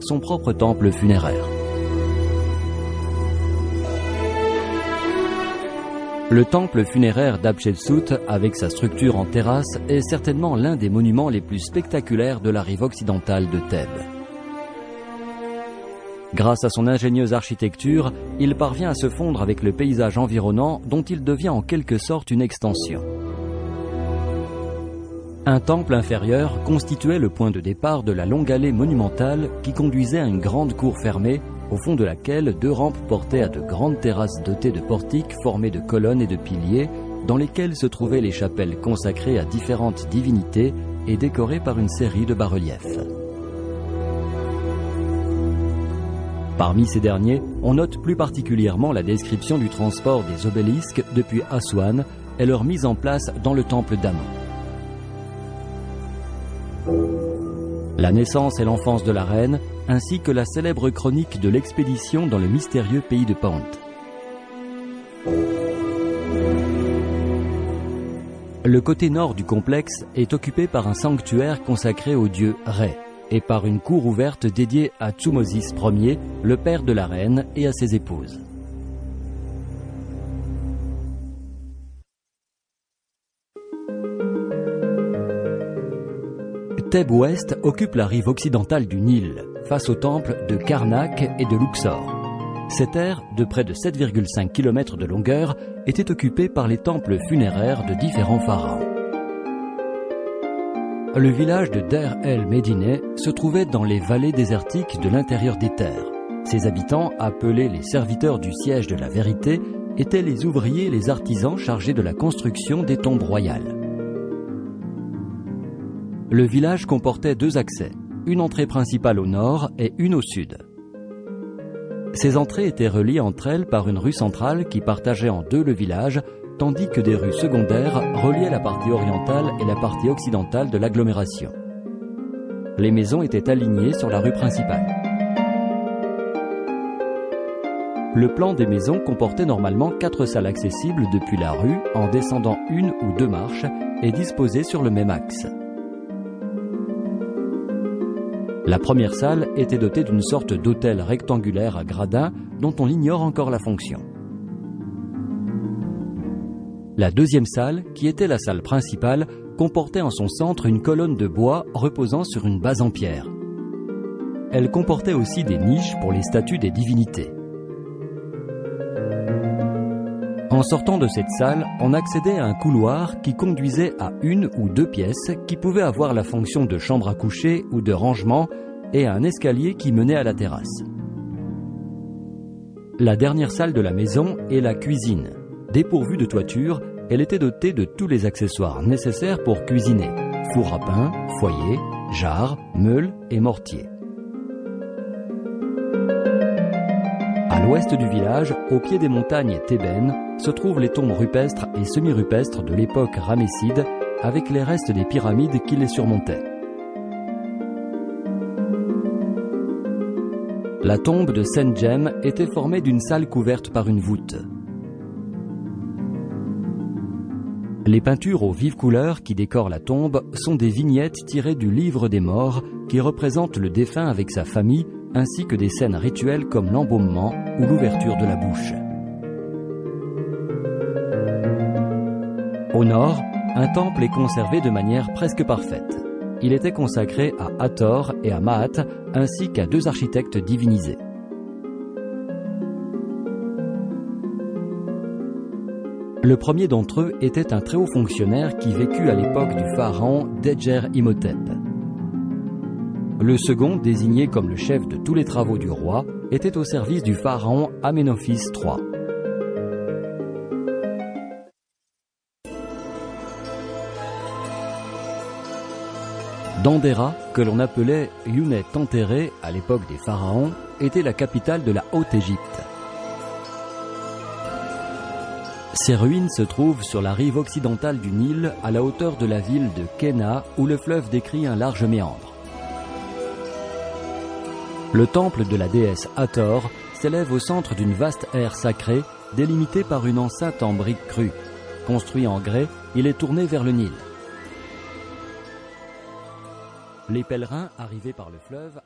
son propre temple funéraire. Le temple funéraire d'Hatshepsut, avec sa structure en terrasse, est certainement l'un des monuments les plus spectaculaires de la rive occidentale de Thèbes. Grâce à son ingénieuse architecture, il parvient à se fondre avec le paysage environnant dont il devient en quelque sorte une extension. Un temple inférieur constituait le point de départ de la longue allée monumentale qui conduisait à une grande cour fermée, au fond de laquelle deux rampes portaient à de grandes terrasses dotées de portiques formées de colonnes et de piliers, dans lesquelles se trouvaient les chapelles consacrées à différentes divinités et décorées par une série de bas-reliefs. Parmi ces derniers, on note plus particulièrement la description du transport des obélisques depuis Aswan et leur mise en place dans le temple d'Amon. La naissance et l'enfance de la reine, ainsi que la célèbre chronique de l'expédition dans le mystérieux pays de Pont. Le côté nord du complexe est occupé par un sanctuaire consacré au dieu Ré et par une cour ouverte dédiée à Thutmosis Ier, le père de la reine, et à ses épouses. Thèbes Ouest occupe la rive occidentale du Nil, face aux temples de Karnak et de Luxor. Cette aire, de près de 7,5 km de longueur, était occupée par les temples funéraires de différents pharaons. Le village de Der el Médine se trouvait dans les vallées désertiques de l'intérieur des terres. Ses habitants, appelés les serviteurs du siège de la vérité, étaient les ouvriers et les artisans chargés de la construction des tombes royales. Le village comportait deux accès, une entrée principale au nord et une au sud. Ces entrées étaient reliées entre elles par une rue centrale qui partageait en deux le village, tandis que des rues secondaires reliaient la partie orientale et la partie occidentale de l'agglomération. Les maisons étaient alignées sur la rue principale. Le plan des maisons comportait normalement quatre salles accessibles depuis la rue en descendant une ou deux marches et disposées sur le même axe. La première salle était dotée d'une sorte d'hôtel rectangulaire à gradins dont on ignore encore la fonction. La deuxième salle, qui était la salle principale, comportait en son centre une colonne de bois reposant sur une base en pierre. Elle comportait aussi des niches pour les statues des divinités. En sortant de cette salle, on accédait à un couloir qui conduisait à une ou deux pièces qui pouvaient avoir la fonction de chambre à coucher ou de rangement et à un escalier qui menait à la terrasse. La dernière salle de la maison est la cuisine. Dépourvue de toiture, elle était dotée de tous les accessoires nécessaires pour cuisiner. Four à pain, foyer, jarre, meule et mortier. À l'ouest du village, au pied des montagnes thébaines, se trouvent les tombes rupestres et semi-rupestres de l'époque ramesside avec les restes des pyramides qui les surmontaient. La tombe de Senjem était formée d'une salle couverte par une voûte. Les peintures aux vives couleurs qui décorent la tombe sont des vignettes tirées du livre des morts qui représentent le défunt avec sa famille ainsi que des scènes rituelles comme l'embaumement ou l'ouverture de la bouche. Au nord, un temple est conservé de manière presque parfaite. Il était consacré à Hathor et à Maat, ainsi qu'à deux architectes divinisés. Le premier d'entre eux était un très haut fonctionnaire qui vécut à l'époque du pharaon Djedjer Imhotep. Le second, désigné comme le chef de tous les travaux du roi, était au service du pharaon Amenophis III. Dandera, que l'on appelait Yunet enterré à l'époque des pharaons, était la capitale de la Haute-Égypte. Ces ruines se trouvent sur la rive occidentale du Nil, à la hauteur de la ville de Kena, où le fleuve décrit un large méandre. Le temple de la déesse Hathor s'élève au centre d'une vaste aire sacrée, délimitée par une enceinte en briques crues. Construit en grès, il est tourné vers le Nil. Les pèlerins arrivés par le fleuve